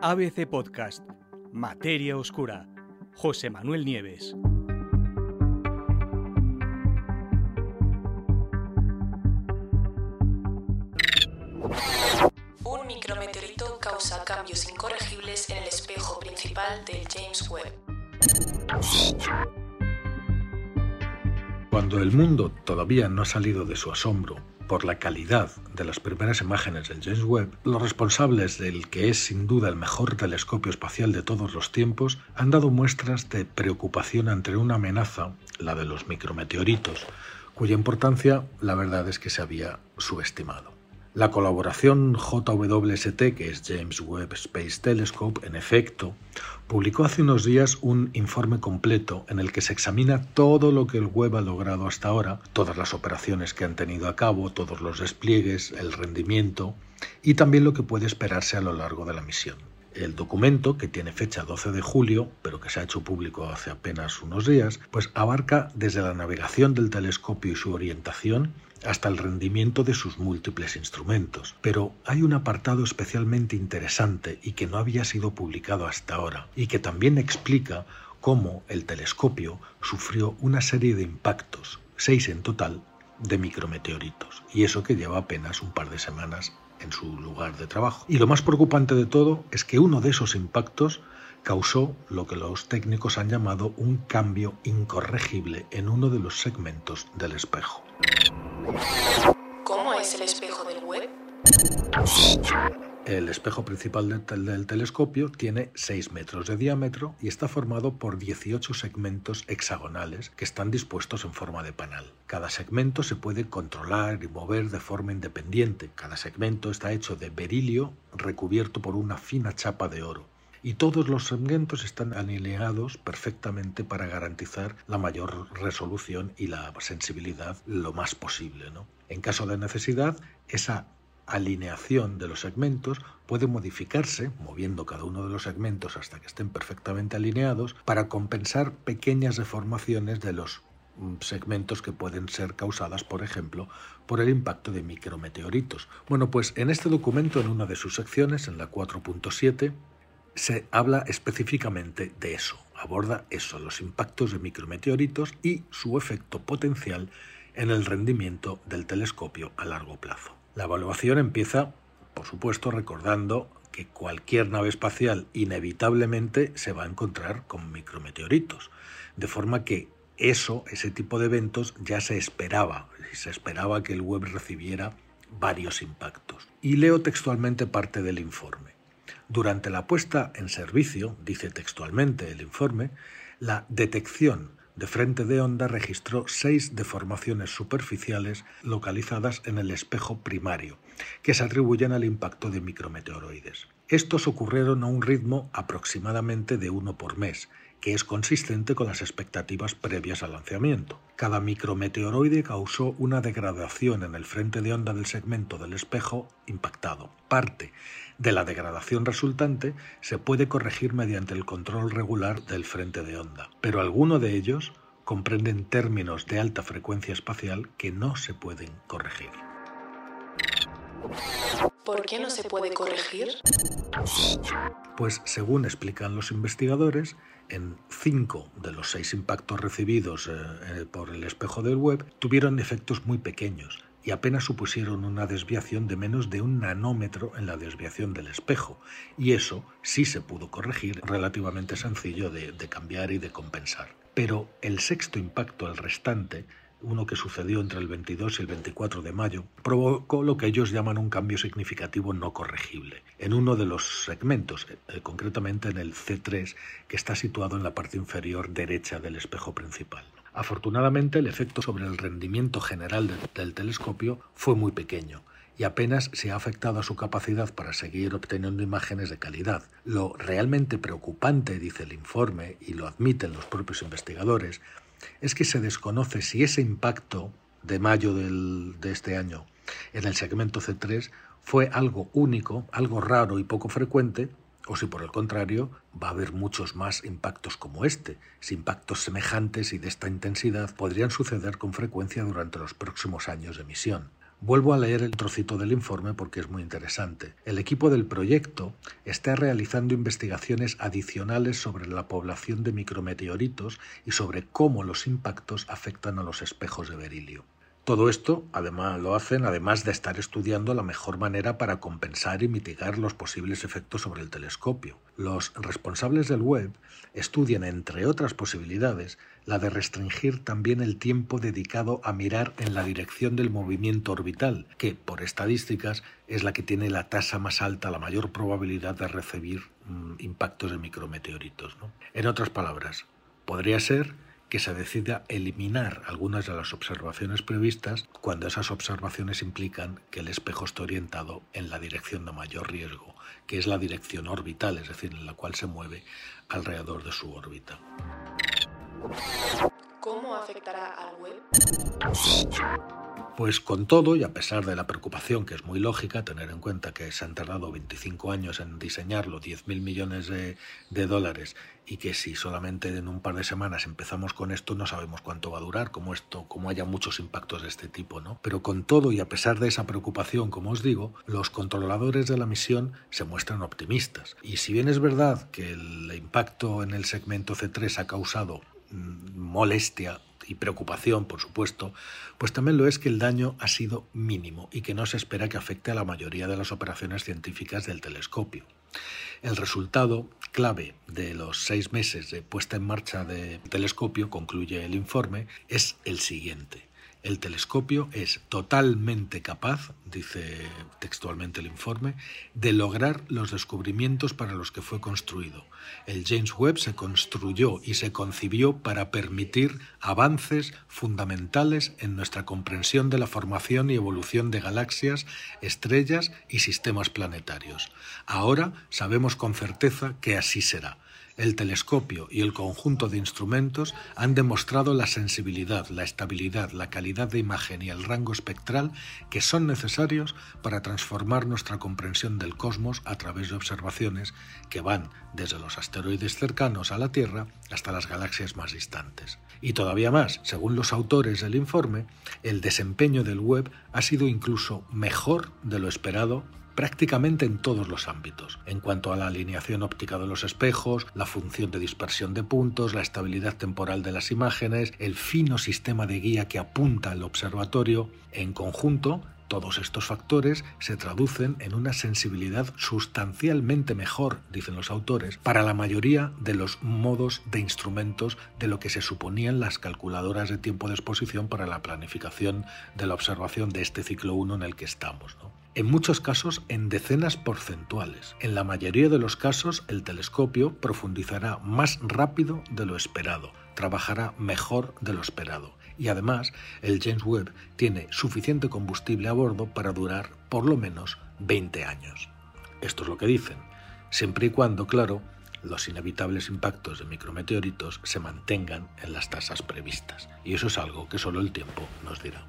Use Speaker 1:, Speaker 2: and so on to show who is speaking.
Speaker 1: ABC Podcast, Materia Oscura, José Manuel Nieves.
Speaker 2: Un micrometeorito causa cambios incorregibles en el espejo principal del James Webb.
Speaker 3: Cuando el mundo todavía no ha salido de su asombro por la calidad de las primeras imágenes del James Webb, los responsables del que es sin duda el mejor telescopio espacial de todos los tiempos han dado muestras de preocupación ante una amenaza, la de los micrometeoritos, cuya importancia la verdad es que se había subestimado. La colaboración JWST, que es James Webb Space Telescope, en efecto, publicó hace unos días un informe completo en el que se examina todo lo que el Webb ha logrado hasta ahora, todas las operaciones que han tenido a cabo, todos los despliegues, el rendimiento y también lo que puede esperarse a lo largo de la misión. El documento, que tiene fecha 12 de julio, pero que se ha hecho público hace apenas unos días, pues abarca desde la navegación del telescopio y su orientación hasta el rendimiento de sus múltiples instrumentos. Pero hay un apartado especialmente interesante y que no había sido publicado hasta ahora, y que también explica cómo el telescopio sufrió una serie de impactos, seis en total, de micrometeoritos, y eso que lleva apenas un par de semanas en su lugar de trabajo. Y lo más preocupante de todo es que uno de esos impactos causó lo que los técnicos han llamado un cambio incorregible en uno de los segmentos del espejo.
Speaker 2: ¿Cómo es el espejo del web?
Speaker 3: El espejo principal del, telescopio tiene 6 metros de diámetro y está formado por 18 segmentos hexagonales que están dispuestos en forma de panal. Cada segmento se puede controlar y mover de forma independiente. Cada segmento está hecho de berilio recubierto por una fina chapa de oro y todos los segmentos están alineados perfectamente para garantizar la mayor resolución y la sensibilidad lo más posible. ¿no? En caso de necesidad, esa alineación de los segmentos puede modificarse, moviendo cada uno de los segmentos hasta que estén perfectamente alineados, para compensar pequeñas deformaciones de los segmentos que pueden ser causadas, por ejemplo, por el impacto de micrometeoritos. Bueno, pues en este documento, en una de sus secciones, en la 4.7, se habla específicamente de eso, aborda eso, los impactos de micrometeoritos y su efecto potencial en el rendimiento del telescopio a largo plazo. La evaluación empieza, por supuesto, recordando que cualquier nave espacial inevitablemente se va a encontrar con micrometeoritos, de forma que eso, ese tipo de eventos ya se esperaba, se esperaba que el web recibiera varios impactos. Y leo textualmente parte del informe. Durante la puesta en servicio, dice textualmente el informe, la detección de frente de onda registró seis deformaciones superficiales localizadas en el espejo primario, que se atribuyen al impacto de micrometeoroides. Estos ocurrieron a un ritmo aproximadamente de uno por mes, que es consistente con las expectativas previas al lanzamiento. Cada micrometeoroide causó una degradación en el frente de onda del segmento del espejo impactado. Parte de la degradación resultante se puede corregir mediante el control regular del frente de onda, pero algunos de ellos comprenden términos de alta frecuencia espacial que no se pueden corregir.
Speaker 2: ¿Por qué no se puede corregir?
Speaker 3: Pues según explican los investigadores, en cinco de los seis impactos recibidos eh, por el espejo del web tuvieron efectos muy pequeños y apenas supusieron una desviación de menos de un nanómetro en la desviación del espejo, y eso sí se pudo corregir, relativamente sencillo de, de cambiar y de compensar. Pero el sexto impacto, el restante, uno que sucedió entre el 22 y el 24 de mayo, provocó lo que ellos llaman un cambio significativo no corregible en uno de los segmentos, eh, concretamente en el C3, que está situado en la parte inferior derecha del espejo principal. Afortunadamente, el efecto sobre el rendimiento general de, del telescopio fue muy pequeño y apenas se ha afectado a su capacidad para seguir obteniendo imágenes de calidad. Lo realmente preocupante, dice el informe, y lo admiten los propios investigadores, es que se desconoce si ese impacto de mayo del, de este año en el segmento C3 fue algo único, algo raro y poco frecuente, o si por el contrario va a haber muchos más impactos como este, si impactos semejantes y de esta intensidad podrían suceder con frecuencia durante los próximos años de misión. Vuelvo a leer el trocito del informe porque es muy interesante. El equipo del proyecto está realizando investigaciones adicionales sobre la población de micrometeoritos y sobre cómo los impactos afectan a los espejos de berilio. Todo esto, además, lo hacen además de estar estudiando la mejor manera para compensar y mitigar los posibles efectos sobre el telescopio. Los responsables del web estudian, entre otras posibilidades, la de restringir también el tiempo dedicado a mirar en la dirección del movimiento orbital, que, por estadísticas, es la que tiene la tasa más alta, la mayor probabilidad de recibir mm, impactos de micrometeoritos. En otras palabras, podría ser que se decida eliminar algunas de las observaciones previstas cuando esas observaciones implican que el espejo esté orientado en la dirección de mayor riesgo, que es la dirección orbital, es decir, en la cual se mueve alrededor de su órbita.
Speaker 2: ¿Cómo afectará al web?
Speaker 3: Pues con todo, y a pesar de la preocupación, que es muy lógica, tener en cuenta que se han tardado 25 años en diseñarlo, 10.000 millones de, dólares, y que si solamente en un par de semanas empezamos con esto, no sabemos cuánto va a durar, como esto, como haya muchos impactos de este tipo, ¿no? Pero con todo, y a pesar de esa preocupación, como os digo, los controladores de la misión se muestran optimistas. Y si bien es verdad que el impacto en el segmento C3 ha causado mm, molestia y preocupación, por supuesto, pues también lo es que el daño ha sido mínimo y que no se espera que afecte a la mayoría de las operaciones científicas del telescopio. El resultado clave de los seis meses de puesta en marcha del telescopio, concluye el informe, es el siguiente. El telescopio es totalmente capaz, dice textualmente el informe, de lograr los descubrimientos para los que fue construido. El James Webb se construyó y se concibió para permitir avances fundamentales en nuestra comprensión de la formación y evolución de galaxias, estrellas y sistemas planetarios. Ahora sabemos con certeza que así será el telescopio y el conjunto de instrumentos han demostrado la sensibilidad, la estabilidad, la calidad de imagen y el rango espectral que son necesarios para transformar nuestra comprensión del cosmos a través de observaciones que van desde los asteroides cercanos a la Tierra hasta las galaxias más distantes. Y todavía más, según los autores del informe, el desempeño del web ha sido incluso mejor de lo esperado prácticamente en todos los ámbitos, en cuanto a la alineación óptica de los espejos, la función de dispersión de puntos, la estabilidad temporal de las imágenes, el fino sistema de guía que apunta al observatorio, en conjunto, todos estos factores se traducen en una sensibilidad sustancialmente mejor, dicen los autores, para la mayoría de los modos de instrumentos de lo que se suponían las calculadoras de tiempo de exposición para la planificación de la observación de este ciclo 1 en el que estamos en muchos casos en decenas porcentuales. En la mayoría de los casos el telescopio profundizará más rápido de lo esperado, trabajará mejor de lo esperado y además el James Webb tiene suficiente combustible a bordo para durar por lo menos 20 años. Esto es lo que dicen, siempre y cuando, claro, los inevitables impactos de micrometeoritos se mantengan en las tasas previstas. Y eso es algo que solo el tiempo nos dirá.